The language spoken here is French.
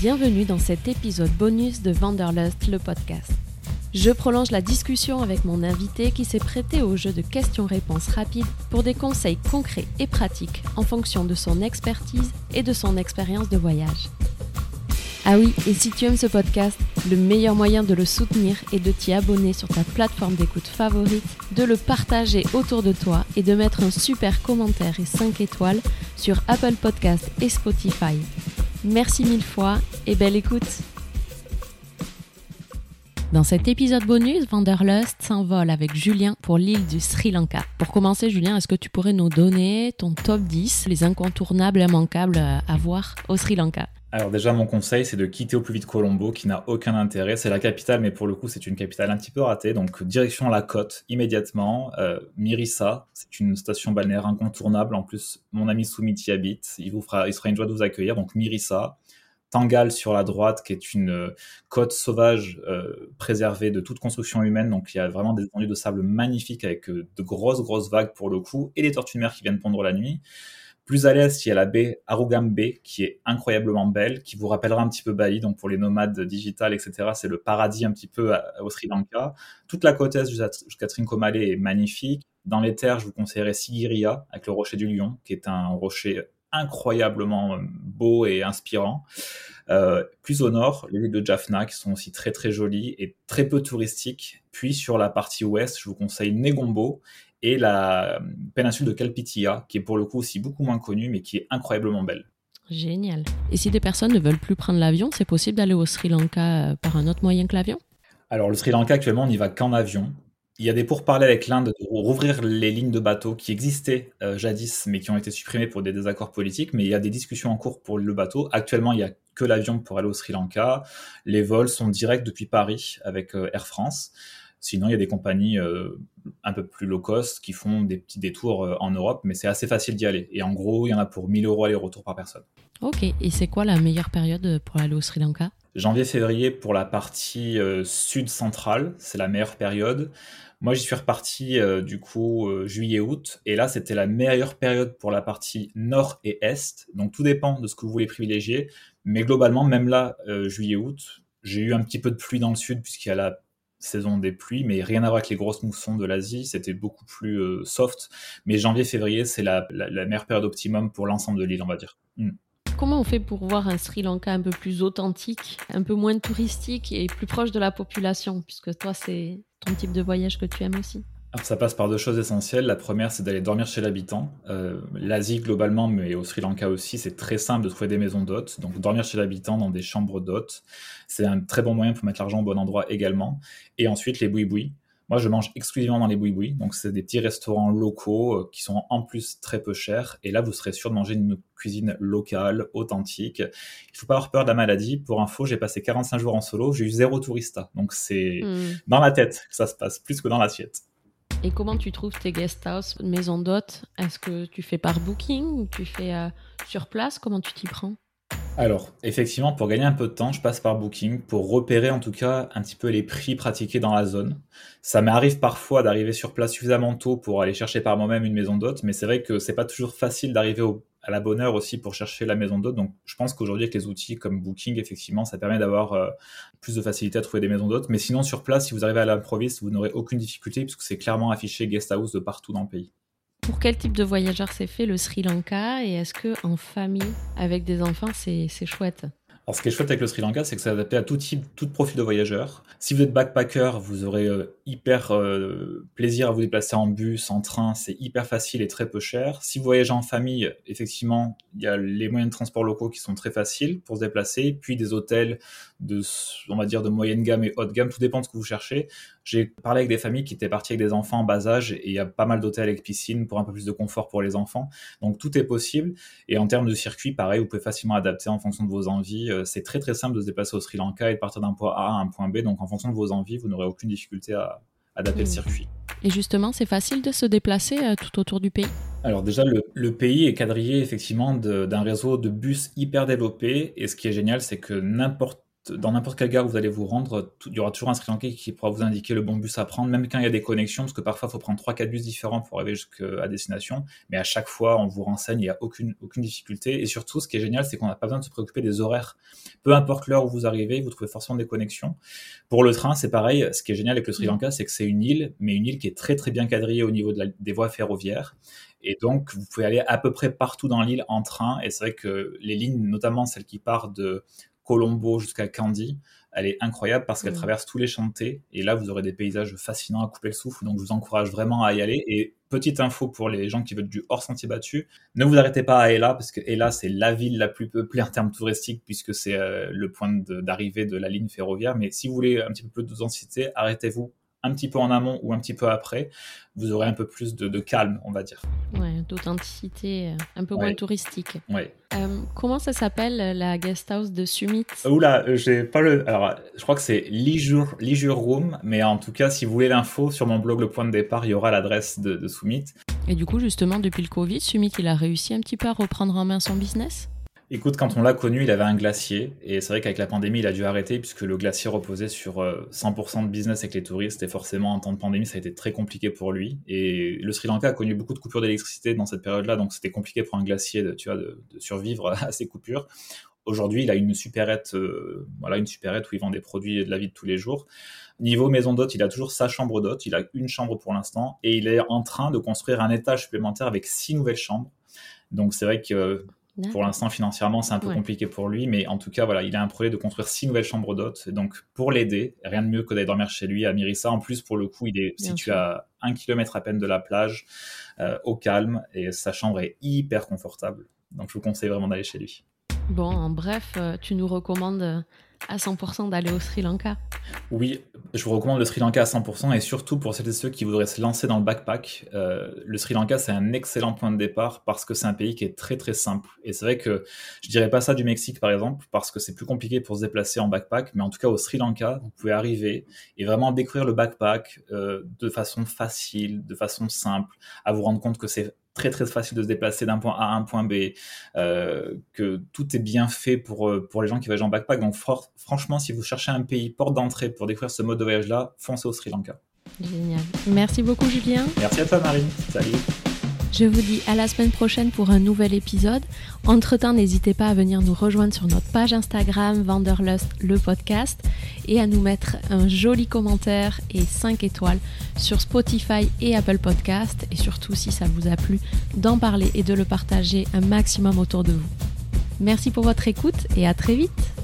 Bienvenue dans cet épisode bonus de Wanderlust, le podcast. Je prolonge la discussion avec mon invité qui s'est prêté au jeu de questions-réponses rapides pour des conseils concrets et pratiques en fonction de son expertise et de son expérience de voyage. Ah oui, et si tu aimes ce podcast, le meilleur moyen de le soutenir est de t'y abonner sur ta plateforme d'écoute favorite, de le partager autour de toi et de mettre un super commentaire et 5 étoiles sur Apple Podcast et Spotify. Merci mille fois et belle écoute dans cet épisode bonus, Vanderlust s'envole avec Julien pour l'île du Sri Lanka. Pour commencer, Julien, est-ce que tu pourrais nous donner ton top 10, les incontournables immanquables à voir au Sri Lanka? Alors déjà, mon conseil, c'est de quitter au plus vite Colombo, qui n'a aucun intérêt. C'est la capitale, mais pour le coup, c'est une capitale un petit peu ratée. Donc, direction la côte, immédiatement. Euh, Mirissa, c'est une station balnéaire incontournable. En plus, mon ami Soumiti y habite. Il, vous fera, il sera une joie de vous accueillir. Donc, Mirissa. Tangal sur la droite, qui est une euh, côte sauvage euh, préservée de toute construction humaine. Donc, il y a vraiment des étendues de sable magnifiques avec de grosses, grosses vagues pour le coup et des tortues de mer qui viennent pondre la nuit. Plus à l'est, il y a la baie Arugam Bay, qui est incroyablement belle, qui vous rappellera un petit peu Bali. Donc pour les nomades digitales, etc., c'est le paradis un petit peu au Sri Lanka. Toute la côte est jusqu'à Trincomalee est magnifique. Dans les terres, je vous conseillerais Sigiriya, avec le rocher du lion, qui est un rocher incroyablement beau et inspirant. Euh, plus au nord, les îles de Jaffna, qui sont aussi très très jolies et très peu touristiques. Puis sur la partie ouest, je vous conseille Negombo et la euh, péninsule de Kalpitia, qui est pour le coup aussi beaucoup moins connue, mais qui est incroyablement belle. Génial. Et si des personnes ne veulent plus prendre l'avion, c'est possible d'aller au Sri Lanka euh, par un autre moyen que l'avion? Alors le Sri Lanka actuellement, on n'y va qu'en avion. Il y a des pourparlers avec l'Inde pour rouvrir les lignes de bateaux qui existaient euh, jadis, mais qui ont été supprimées pour des désaccords politiques. Mais il y a des discussions en cours pour le bateau. Actuellement, il n'y a que l'avion pour aller au Sri Lanka. Les vols sont directs depuis Paris avec Air France. Sinon, il y a des compagnies euh, un peu plus low cost qui font des petits détours euh, en Europe, mais c'est assez facile d'y aller. Et en gros, il y en a pour 1000 euros aller-retour par personne. Ok, et c'est quoi la meilleure période pour aller au Sri Lanka? Janvier-février pour la partie euh, sud-centrale, c'est la meilleure période. Moi, j'y suis reparti du coup juillet-août, et là, c'était la meilleure période pour la partie nord et est. Donc, tout dépend de ce que vous voulez privilégier, mais globalement, même là, juillet-août, j'ai eu un petit peu de pluie dans le sud puisqu'il y a la saison des pluies, mais rien à voir avec les grosses moussons de l'Asie, c'était beaucoup plus euh, soft. Mais janvier-février, c'est la, meilleure période optimum pour l'ensemble de l'île, on va dire. Hmm. Comment on fait pour voir un Sri Lanka un peu plus authentique, un peu moins touristique et plus proche de la population, puisque toi, c'est ton type de voyage que tu aimes aussi alors ça passe par deux choses essentielles. La première, c'est d'aller dormir chez l'habitant. Euh, L'Asie globalement, mais au Sri Lanka aussi, c'est très simple de trouver des maisons d'hôtes. Donc dormir chez l'habitant dans des chambres d'hôtes, c'est un très bon moyen pour mettre l'argent au bon endroit également. Et ensuite, les boui-boui. Moi, je mange exclusivement dans les boui-boui. Donc c'est des petits restaurants locaux euh, qui sont en plus très peu chers. Et là, vous serez sûr de manger une cuisine locale, authentique. Il faut pas avoir peur de la maladie. Pour info, j'ai passé 45 jours en solo, j'ai eu zéro tourista. Donc c'est hmm. dans la tête que ça se passe, plus que dans l'assiette. Et comment tu trouves tes guest house, maison d'hôtes? Est-ce que tu fais par booking ou tu fais euh, sur place? Comment tu t'y prends? Alors, effectivement, pour gagner un peu de temps, je passe par Booking pour repérer en tout cas un petit peu les prix pratiqués dans la zone. Ça m'arrive parfois d'arriver sur place suffisamment tôt pour aller chercher par moi-même une maison d'hôte, mais c'est vrai que c'est pas toujours facile d'arriver à la bonne heure aussi pour chercher la maison d'hôte. Donc, je pense qu'aujourd'hui, avec les outils comme Booking, effectivement, ça permet d'avoir euh, plus de facilité à trouver des maisons d'hôtes. Mais sinon, sur place, si vous arrivez à l'improviste, vous n'aurez aucune difficulté puisque c'est clairement affiché guest house de partout dans le pays. Pour quel type de voyageur c'est fait le Sri Lanka? Et est-ce que en famille avec des enfants c'est chouette? Alors, ce qui est chouette avec le Sri Lanka, c'est que c'est adapté à tout type, tout profil de voyageur. Si vous êtes backpacker, vous aurez euh, hyper euh, plaisir à vous déplacer en bus, en train, c'est hyper facile et très peu cher. Si vous voyagez en famille, effectivement, il y a les moyens de transport locaux qui sont très faciles pour se déplacer, puis des hôtels de, on va dire, de moyenne gamme et haute gamme, tout dépend de ce que vous cherchez. J'ai parlé avec des familles qui étaient parties avec des enfants en bas âge et il y a pas mal d'hôtels avec piscine pour un peu plus de confort pour les enfants. Donc tout est possible. Et en termes de circuit, pareil, vous pouvez facilement adapter en fonction de vos envies. Euh, c'est très très simple de se déplacer au Sri Lanka et de partir d'un point A à un point B. Donc en fonction de vos envies, vous n'aurez aucune difficulté à adapter le mmh. circuit. Et justement, c'est facile de se déplacer euh, tout autour du pays? Alors déjà, le, le, pays est quadrillé effectivement d'un réseau de bus hyper développé. Et ce qui est génial, c'est que n'importe dans n'importe quelle gare où vous allez vous rendre, il y aura toujours un Sri Lankais qui pourra vous indiquer le bon bus à prendre, même quand il y a des connexions, parce que parfois il faut prendre 3-4 bus différents pour arriver jusqu'à destination. Mais à chaque fois, on vous renseigne, il n'y a aucune, aucune difficulté. Et surtout, ce qui est génial, c'est qu'on n'a pas besoin de se préoccuper des horaires. Peu importe l'heure où vous arrivez, vous trouvez forcément des connexions. Pour le train, c'est pareil. Ce qui est génial avec le Sri mm. Lanka, c'est que c'est une île, mais une île qui est très très bien quadrillée au niveau des voies ferroviaires. Et donc, vous pouvez aller à peu près partout dans l'île en train. Et c'est vrai que les lignes, notamment celle qui part de Colombo jusqu'à Candy, elle est incroyable parce qu'elle mm. traverse tous les chantés. Et là, vous aurez des paysages fascinants à couper le souffle. Donc, je vous encourage vraiment à y aller. Et petite info pour les gens qui veulent du hors sentier battu, ne vous arrêtez pas à Ella parce que Ella, c'est la ville la plus peuplée en termes touristiques puisque c'est euh, le point d'arrivée de, la ligne ferroviaire. Mais si vous voulez un petit peu plus de densité, arrêtez-vous un petit peu en amont ou un petit peu après, vous aurez un peu plus de, calme, on va dire. Ouais, d'authenticité, euh, un peu moins touristique. Ouais. Euh, comment ça s'appelle la guest house de Summit? Oula, euh, j'ai pas le. Alors, je crois que c'est Leisure, Leisure Room, mais en tout cas, si vous voulez l'info sur mon blog Le Point de Départ, il y aura l'adresse de, de Summit. Et du coup, justement, depuis le Covid, Summit, il a réussi un petit peu à reprendre en main son business? Écoute, quand on l'a connu, il avait un glacier. Et c'est vrai qu'avec la pandémie, il a dû arrêter puisque le glacier reposait sur 100% euh, de business avec les touristes. Et forcément, en temps de pandémie, ça a été très compliqué pour lui. Et le Sri Lanka a connu beaucoup de coupures d'électricité dans cette période-là. Donc, c'était compliqué pour un glacier de, tu vois, de, survivre à ces coupures. Aujourd'hui, il a une supérette, euh, voilà, une supérette où il vend des produits de la vie de tous les jours. Niveau maison d'hôte, il a toujours sa chambre d'hôte. Il a une chambre pour l'instant. Et il est en train de construire un étage supplémentaire avec six nouvelles chambres. Donc, c'est vrai que pour l'instant, financièrement, c'est un peu compliqué pour lui, mais en tout cas, voilà, il a un projet de construire six nouvelles chambres d'hôtes. Donc, pour l'aider, rien de mieux que d'aller dormir chez lui à Mirissa. En plus, pour le coup, il est situé à un kilomètre à peine de la plage, euh, au calme, et sa chambre est hyper confortable. Donc, je vous conseille vraiment d'aller chez lui. Bon, en bref, euh, tu nous recommandes euh, à 100% d'aller au Sri Lanka Oui, je vous recommande le Sri Lanka à 100% et surtout pour celles et ceux qui voudraient se lancer dans le backpack. Euh, le Sri Lanka, c'est un excellent point de départ parce que c'est un pays qui est très très simple. Et c'est vrai que je dirais pas ça du Mexique par exemple parce que c'est plus compliqué pour se déplacer en backpack, mais en tout cas au Sri Lanka, vous pouvez arriver et vraiment découvrir le backpack euh, de façon facile, de façon simple, à vous rendre compte que c'est très très facile de se déplacer d'un point A à un point B, euh, que tout est bien fait pour, euh, pour les gens qui voyagent en backpack. Donc franchement, si vous cherchez un pays porte d'entrée pour découvrir ce mode de voyage-là, foncez au Sri Lanka. Génial. Merci beaucoup Julien. Merci à toi Marine. Salut. Je vous dis à la semaine prochaine pour un nouvel épisode. Entre-temps, n'hésitez pas à venir nous rejoindre sur notre page Instagram Vanderlust le podcast et à nous mettre un joli commentaire et 5 étoiles sur Spotify et Apple Podcast et surtout si ça vous a plu d'en parler et de le partager un maximum autour de vous. Merci pour votre écoute et à très vite